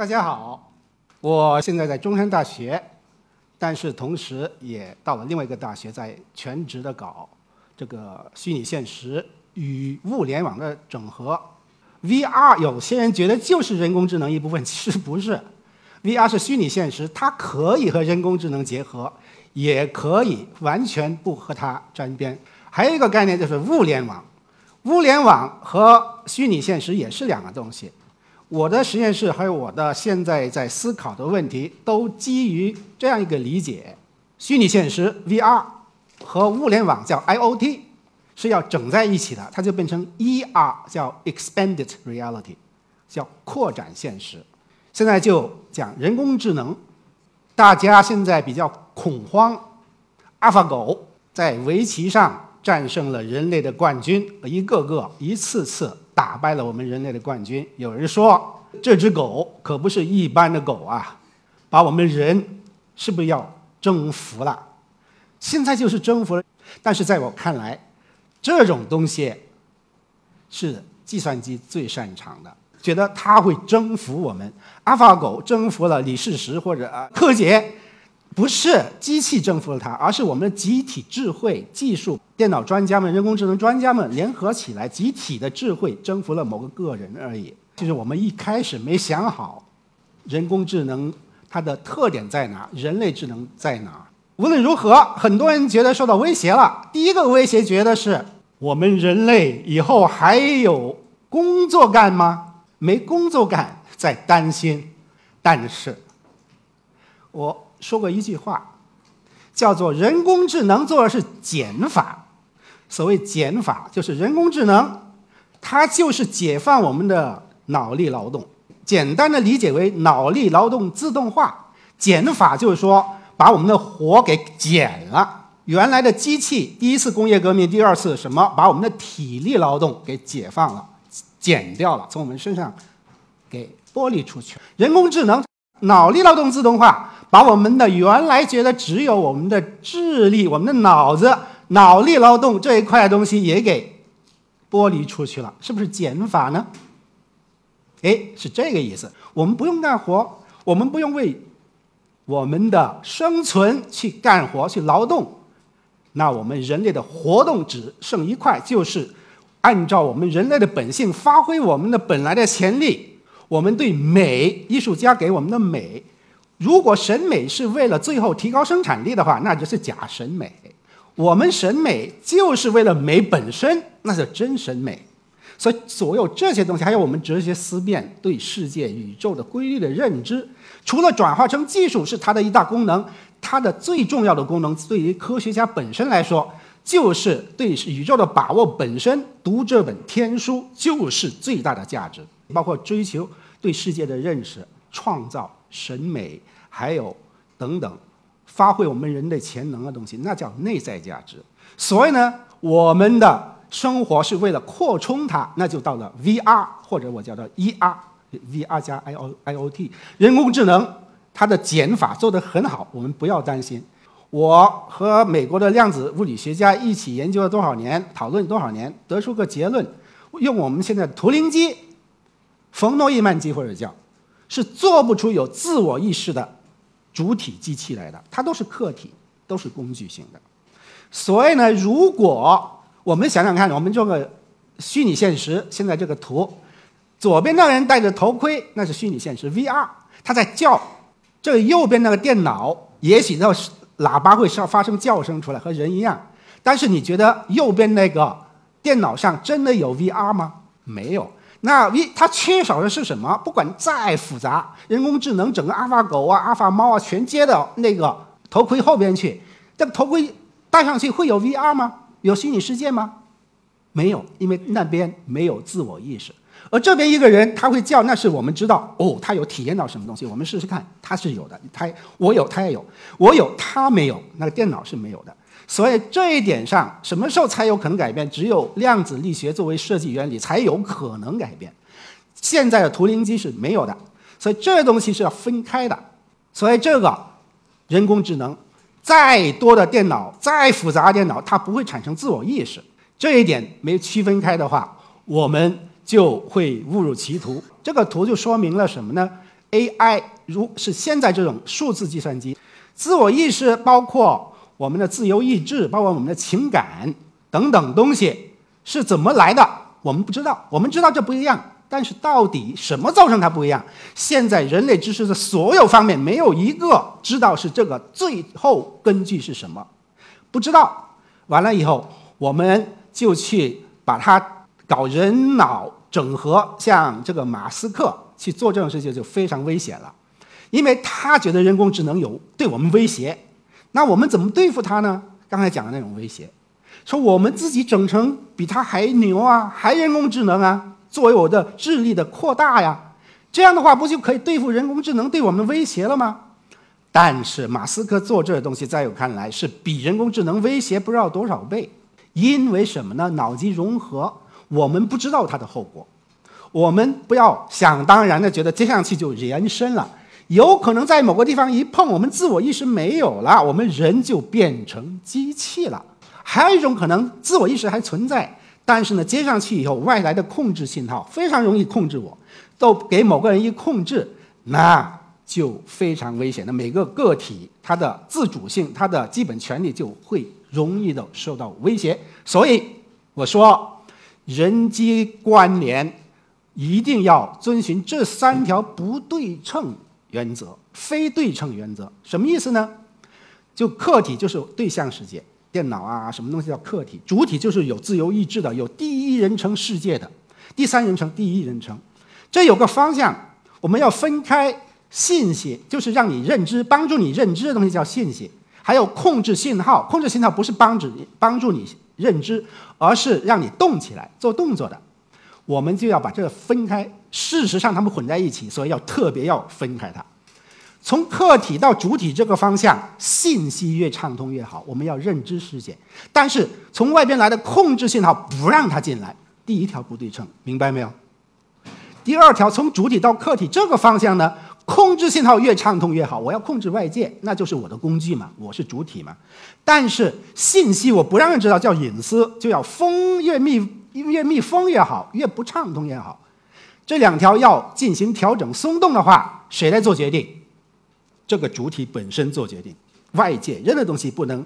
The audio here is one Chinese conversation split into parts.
大家好，我现在在中山大学，但是同时也到了另外一个大学，在全职的搞这个虚拟现实与物联网的整合。VR 有些人觉得就是人工智能一部分，其实不是。VR 是虚拟现实，它可以和人工智能结合，也可以完全不和它沾边。还有一个概念就是物联网，物联网和虚拟现实也是两个东西。我的实验室还有我的现在在思考的问题，都基于这样一个理解：虚拟现实 VR 和物联网叫 IoT 是要整在一起的，它就变成 ER，叫 Expanded Reality，叫扩展现实。现在就讲人工智能，大家现在比较恐慌，AlphaGo 在围棋上战胜了人类的冠军，一个个一次次。打败了我们人类的冠军。有人说这只狗可不是一般的狗啊，把我们人是不是要征服了？现在就是征服了。但是在我看来，这种东西是计算机最擅长的，觉得它会征服我们。阿法狗征服了李世石或者柯洁。不是机器征服了它，而是我们的集体智慧、技术、电脑专家们、人工智能专家们联合起来，集体的智慧征服了某个个人而已。就是我们一开始没想好，人工智能它的特点在哪，人类智能在哪。无论如何，很多人觉得受到威胁了。第一个威胁觉得是我们人类以后还有工作干吗？没工作干，在担心。但是，我。说过一句话，叫做“人工智能做的是减法”。所谓减法，就是人工智能，它就是解放我们的脑力劳动。简单的理解为脑力劳动自动化。减法就是说，把我们的活给减了。原来的机器，第一次工业革命，第二次什么，把我们的体力劳动给解放了，减掉了，从我们身上给剥离出去。人工智能。脑力劳动自动化，把我们的原来觉得只有我们的智力、我们的脑子、脑力劳动这一块东西也给剥离出去了，是不是减法呢？哎，是这个意思。我们不用干活，我们不用为我们的生存去干活、去劳动，那我们人类的活动只剩一块，就是按照我们人类的本性，发挥我们的本来的潜力。我们对美，艺术家给我们的美，如果审美是为了最后提高生产力的话，那就是假审美。我们审美就是为了美本身，那是真审美。所以，所有这些东西，还有我们哲学思辨对世界、宇宙的规律的认知，除了转化成技术是它的一大功能，它的最重要的功能，对于科学家本身来说，就是对宇宙的把握本身。读这本天书就是最大的价值，包括追求。对世界的认识、创造、审美，还有等等，发挥我们人类潜能的东西，那叫内在价值。所以呢，我们的生活是为了扩充它，那就到了 VR 或者我叫做 ER，VR 加 I O I O T，人工智能它的减法做得很好，我们不要担心。我和美国的量子物理学家一起研究了多少年，讨论多少年，得出个结论：用我们现在图灵机。冯诺依曼机或者叫，是做不出有自我意识的主体机器来的，它都是客体，都是工具性的。所以呢，如果我们想想看，我们做个虚拟现实，现在这个图，左边那个人戴着头盔，那是虚拟现实 VR，他在叫；这个右边那个电脑，也许那喇叭会上发生叫声出来，和人一样。但是你觉得右边那个电脑上真的有 VR 吗？没有。那 V 它缺少的是什么？不管再复杂，人工智能整个阿尔法狗啊、阿尔法猫啊，全接到那个头盔后边去。这个头盔戴上去会有 VR 吗？有虚拟世界吗？没有，因为那边没有自我意识。而这边一个人他会叫，那是我们知道哦，他有体验到什么东西。我们试试看，他是有的，他我有，他也有，我有，他没有，那个电脑是没有的。所以这一点上，什么时候才有可能改变？只有量子力学作为设计原理才有可能改变。现在的图灵机是没有的，所以这东西是要分开的。所以这个人工智能再多的电脑、再复杂的电脑，它不会产生自我意识。这一点没区分开的话，我们就会误入歧途。这个图就说明了什么呢？AI，如是现在这种数字计算机，自我意识包括我们的自由意志，包括我们的情感等等东西是怎么来的，我们不知道。我们知道这不一样，但是到底什么造成它不一样？现在人类知识的所有方面没有一个知道是这个最后根据是什么，不知道。完了以后，我们就去把它搞人脑整合，像这个马斯克去做这种事情就非常危险了，因为他觉得人工智能有对我们威胁，那我们怎么对付它呢？刚才讲的那种威胁，说我们自己整成比他还牛啊，还人工智能啊，作为我的智力的扩大呀，这样的话不就可以对付人工智能对我们威胁了吗？但是马斯克做这东西，在我看来是比人工智能威胁不知道多少倍，因为什么呢？脑机融合，我们不知道它的后果，我们不要想当然的觉得接上去就延伸了，有可能在某个地方一碰，我们自我意识没有了，我们人就变成机器了。还有一种可能，自我意识还存在，但是呢，接上去以后，外来的控制信号非常容易控制我，都给某个人一控制，那。就非常危险的，每个个体它的自主性、它的基本权利就会容易的受到威胁。所以我说，人机关联一定要遵循这三条不对称原则、非对称原则。什么意思呢？就客体就是对象世界，电脑啊什么东西叫客体；主体就是有自由意志的、有第一人称世界的、第三人称、第一人称。这有个方向，我们要分开。信息就是让你认知、帮助你认知的东西叫信息，还有控制信号。控制信号不是帮助你帮助你认知，而是让你动起来做动作的。我们就要把这个分开。事实上，它们混在一起，所以要特别要分开它。从客体到主体这个方向，信息越畅通越好。我们要认知世界，但是从外边来的控制信号不让它进来。第一条不对称，明白没有？第二条，从主体到客体这个方向呢？控制信号越畅通越好。我要控制外界，那就是我的工具嘛，我是主体嘛。但是信息我不让人知道，叫隐私，就要封越密越密封越好，越不畅通越好。这两条要进行调整松动的话，谁来做决定？这个主体本身做决定，外界任何东西不能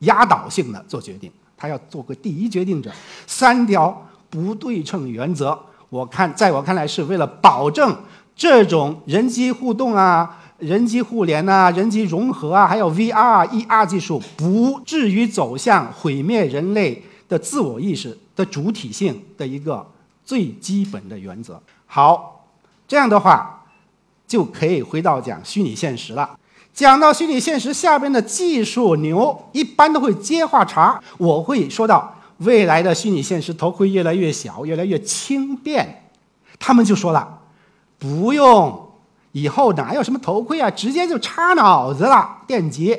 压倒性的做决定，他要做个第一决定者。三条不对称原则，我看在我看来是为了保证。这种人机互动啊、人机互联啊、人机融合啊，还有 VR、ER 技术，不至于走向毁灭人类的自我意识的主体性的一个最基本的原则。好，这样的话就可以回到讲虚拟现实了。讲到虚拟现实下边的技术牛，一般都会接话茬。我会说到未来的虚拟现实头盔越来越小、越来越轻便，他们就说了。不用，以后哪有什么头盔啊？直接就插脑子了，电极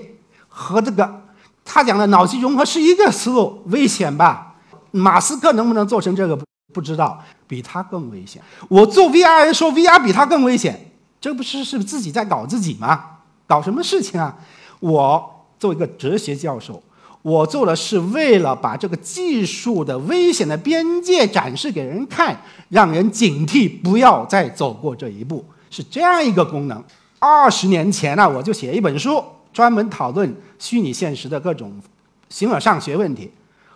和这个他讲的脑机融合是一个思路，危险吧？马斯克能不能做成这个不知道，比他更危险。我做 VR 说 VR 比他更危险，这不是是自己在搞自己吗？搞什么事情啊？我做一个哲学教授。我做的是为了把这个技术的危险的边界展示给人看，让人警惕，不要再走过这一步，是这样一个功能。二十年前呢，我就写一本书，专门讨论虚拟现实的各种形而上学问题，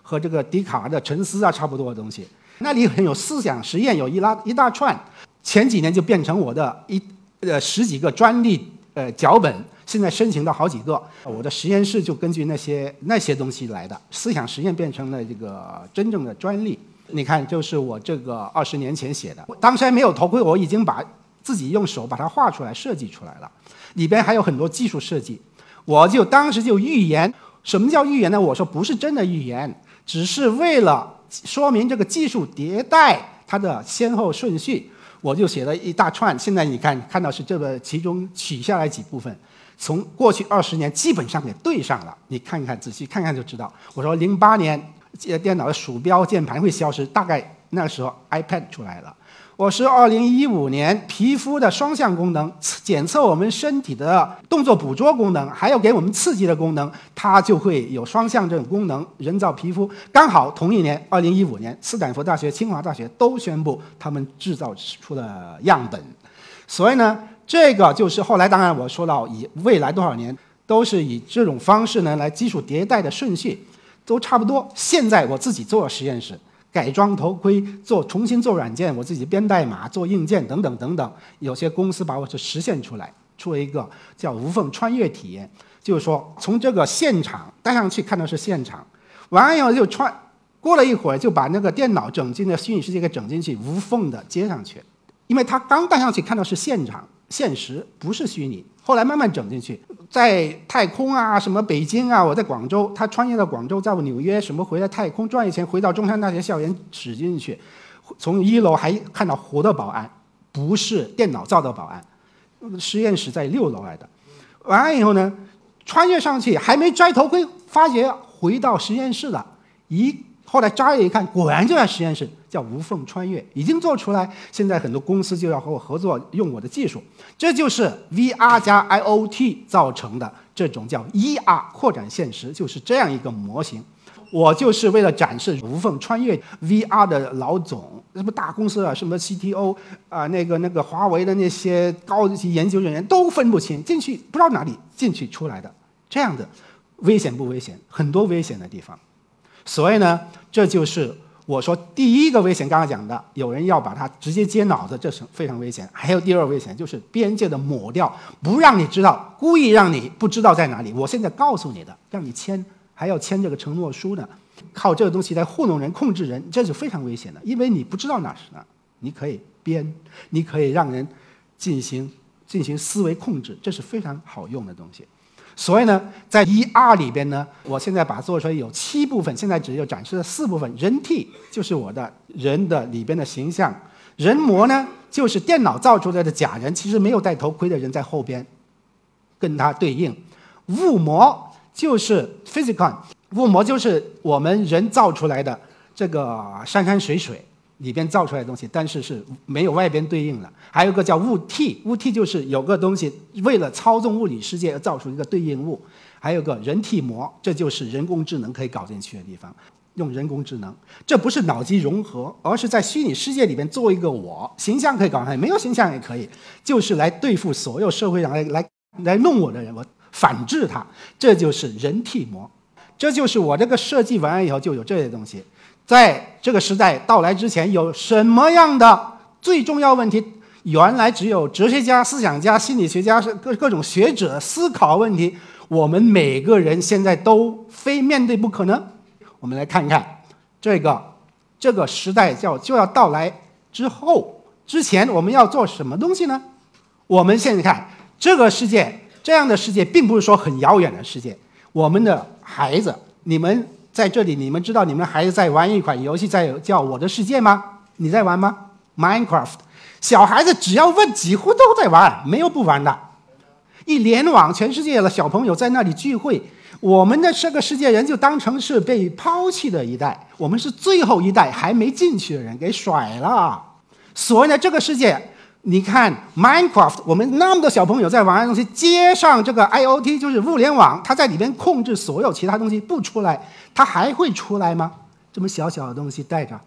和这个笛卡尔的沉思啊差不多的东西。那里很有思想实验，有一拉一大串。前几年就变成我的一呃十几个专利呃脚本。现在申请到好几个，我的实验室就根据那些那些东西来的，思想实验变成了这个真正的专利。你看，就是我这个二十年前写的，当时还没有头盔，我已经把自己用手把它画出来、设计出来了，里边还有很多技术设计。我就当时就预言，什么叫预言呢？我说不是真的预言，只是为了说明这个技术迭代它的先后顺序，我就写了一大串。现在你看看到是这个其中取下来几部分。从过去二十年基本上给对上了，你看看仔细看看就知道。我说零八年，电脑的鼠标键盘会消失，大概那时候 iPad 出来了。我是二零一五年皮肤的双向功能，检测我们身体的动作捕捉功能，还有给我们刺激的功能，它就会有双向这种功能。人造皮肤刚好同一年，二零一五年，斯坦福大学、清华大学都宣布他们制造出了样本。所以呢，这个就是后来当然我说到以未来多少年都是以这种方式呢来基础迭代的顺序都差不多。现在我自己做实验室。改装头盔，做重新做软件，我自己编代码，做硬件等等等等。有些公司把我这实现出来，出了一个叫无缝穿越体验，就是说从这个现场戴上去看到是现场，完了以后就穿，过了一会儿就把那个电脑整进的虚拟世界给整进去，无缝的接上去，因为他刚戴上去看到是现场。现实不是虚拟，后来慢慢整进去，在太空啊，什么北京啊，我在广州，他穿越到广州，在纽约，什么回来太空转一圈，回到中山大学校园驶进去，从一楼还看到活的保安，不是电脑造的保安，实验室在六楼来的，完了以后呢，穿越上去还没摘头盔，发觉回到实验室了，一。后来眨眼一看，果然就在实验室，叫无缝穿越，已经做出来。现在很多公司就要和我合作，用我的技术。这就是 VR 加 IoT 造成的这种叫 ER 扩展现实，就是这样一个模型。我就是为了展示无缝穿越 VR 的老总，什么大公司啊，什么 CTO 啊，那个那个华为的那些高级研究人员都分不清，进去不知道哪里进去出来的，这样的危险不危险？很多危险的地方。所以呢，这就是我说第一个危险。刚刚讲的，有人要把它直接接脑子，这是非常危险。还有第二危险，就是边界的抹掉，不让你知道，故意让你不知道在哪里。我现在告诉你的，让你签，还要签这个承诺书呢，靠这个东西来糊弄人、控制人，这是非常危险的，因为你不知道哪是哪。你可以编，你可以让人进行进行思维控制，这是非常好用的东西。所以呢，在一二里边呢，我现在把它做出来有七部分，现在只有展示了四部分。人体就是我的人的里边的形象，人模呢就是电脑造出来的假人，其实没有戴头盔的人在后边，跟它对应。物模就是 physical，物模就是我们人造出来的这个山山水水。里边造出来的东西，但是是没有外边对应的。还有个叫物替，物替就是有个东西为了操纵物理世界而造出一个对应物。还有个人体模，这就是人工智能可以搞进去的地方。用人工智能，这不是脑机融合，而是在虚拟世界里边做一个我形象可以搞上去，没有形象也可以，就是来对付所有社会上来来来弄我的人，我反制他。这就是人体模，这就是我这个设计完了以后就有这些东西。在这个时代到来之前，有什么样的最重要问题？原来只有哲学家、思想家、心理学家是各各种学者思考问题。我们每个人现在都非面对不可能。我们来看看这个这个时代叫就要到来之后之前，我们要做什么东西呢？我们现在看这个世界，这样的世界并不是说很遥远的世界。我们的孩子，你们。在这里，你们知道你们孩子在玩一款游戏，在叫《我的世界》吗？你在玩吗？Minecraft，小孩子只要问，几乎都在玩，没有不玩的。一联网，全世界的小朋友在那里聚会，我们的这个世界人就当成是被抛弃的一代，我们是最后一代还没进去的人，给甩了。所以呢，这个世界。你看 Minecraft，我们那么多小朋友在玩的东西，接上这个 IOT，就是物联网，它在里边控制所有其他东西不出来，它还会出来吗？这么小小的东西带着，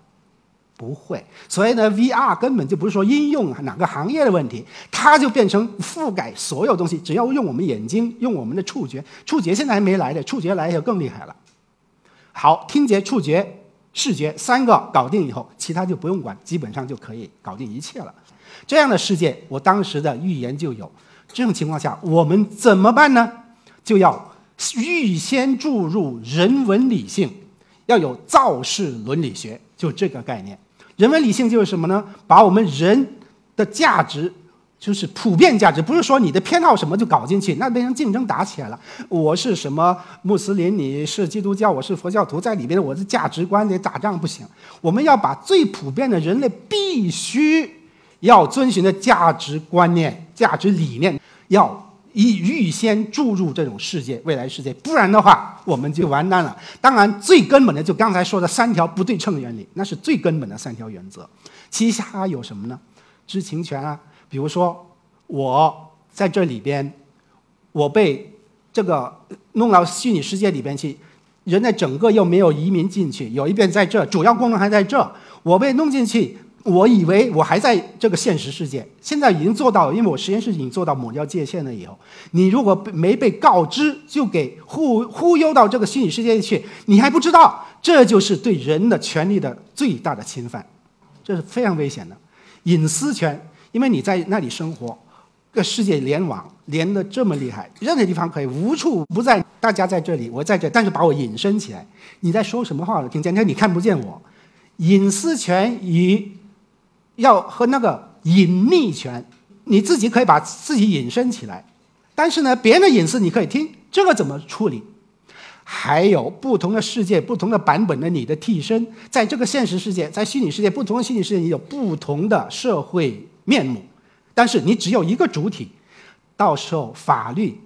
不会。所以呢，VR 根本就不是说应用哪个行业的问题，它就变成覆盖所有东西，只要用我们眼睛，用我们的触觉，触觉现在还没来的，触觉来就更厉害了。好，听觉、触觉、视觉三个搞定以后，其他就不用管，基本上就可以搞定一切了。这样的世界，我当时的预言就有。这种情况下，我们怎么办呢？就要预先注入人文理性，要有造势伦理学，就这个概念。人文理性就是什么呢？把我们人的价值，就是普遍价值，不是说你的偏好什么就搞进去，那变成竞争打起来了。我是什么穆斯林，你是基督教，我是佛教徒，在里边我的价值观得打仗不行。我们要把最普遍的人类必须。要遵循的价值观念、价值理念，要预预先注入这种世界、未来世界，不然的话，我们就完蛋了。当然，最根本的就刚才说的三条不对称原理，那是最根本的三条原则。其他有什么呢？知情权啊，比如说我在这里边，我被这个弄到虚拟世界里边去，人类整个又没有移民进去，有一边在这，主要功能还在这，我被弄进去。我以为我还在这个现实世界，现在已经做到了，因为我实验室已经做到抹掉界限了。以后，你如果没被告知，就给忽忽悠到这个虚拟世界去，你还不知道，这就是对人的权利的最大的侵犯，这是非常危险的。隐私权，因为你在那里生活，跟世界联网连的这么厉害，任何地方可以无处不在。大家在这里，我在这，但是把我隐身起来，你在说什么话？我听见，你看不见我。隐私权与要和那个隐秘权，你自己可以把自己隐身起来，但是呢，别人的隐私你可以听，这个怎么处理？还有不同的世界、不同的版本的你的替身，在这个现实世界、在虚拟世界，不同的虚拟世界你有不同的社会面目，但是你只有一个主体，到时候法律。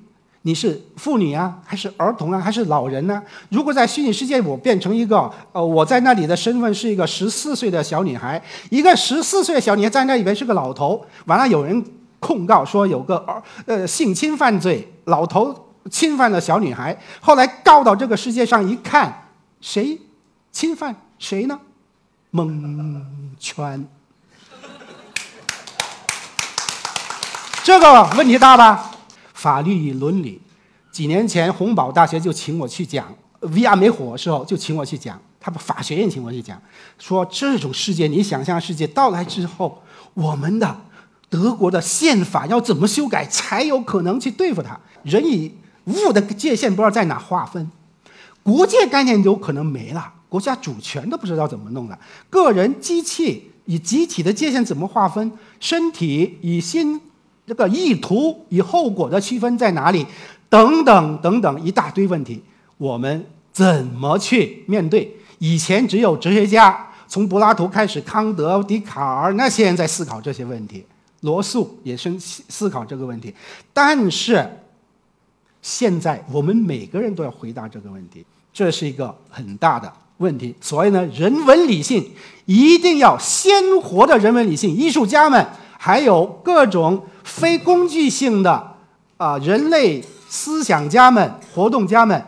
你是妇女啊，还是儿童啊，还是老人呢？如果在虚拟世界我变成一个，呃，我在那里的身份是一个十四岁的小女孩，一个十四岁的小女孩在那里边是个老头，完了有人控告说有个儿，呃，性侵犯罪，老头侵犯了小女孩，后来告到这个世界上一看，谁侵犯谁呢？蒙圈，这个问题大吧？法律与伦理，几年前洪堡大学就请我去讲，VR 没火的时候就请我去讲，他们法学院请我去讲，说这种世界，你想象世界到来之后，我们的德国的宪法要怎么修改才有可能去对付它？人与物的界限不知道在哪划分，国界概念有可能没了，国家主权都不知道怎么弄了，个人、机器与集体的界限怎么划分？身体与心。这个意图与后果的区分在哪里？等等等等一大堆问题，我们怎么去面对？以前只有哲学家，从柏拉图开始，康德、笛卡尔那些人在思考这些问题，罗素也是思考这个问题。但是现在我们每个人都要回答这个问题，这是一个很大的问题。所以呢，人文理性一定要鲜活的人文理性，艺术家们还有各种。非工具性的啊，人类思想家们、活动家们，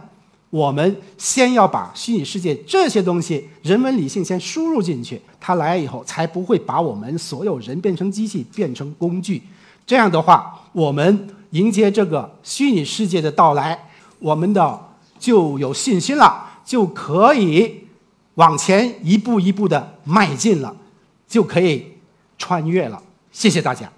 我们先要把虚拟世界这些东西、人文理性先输入进去，它来以后才不会把我们所有人变成机器、变成工具。这样的话，我们迎接这个虚拟世界的到来，我们的就有信心了，就可以往前一步一步的迈进了，就可以穿越了。谢谢大家。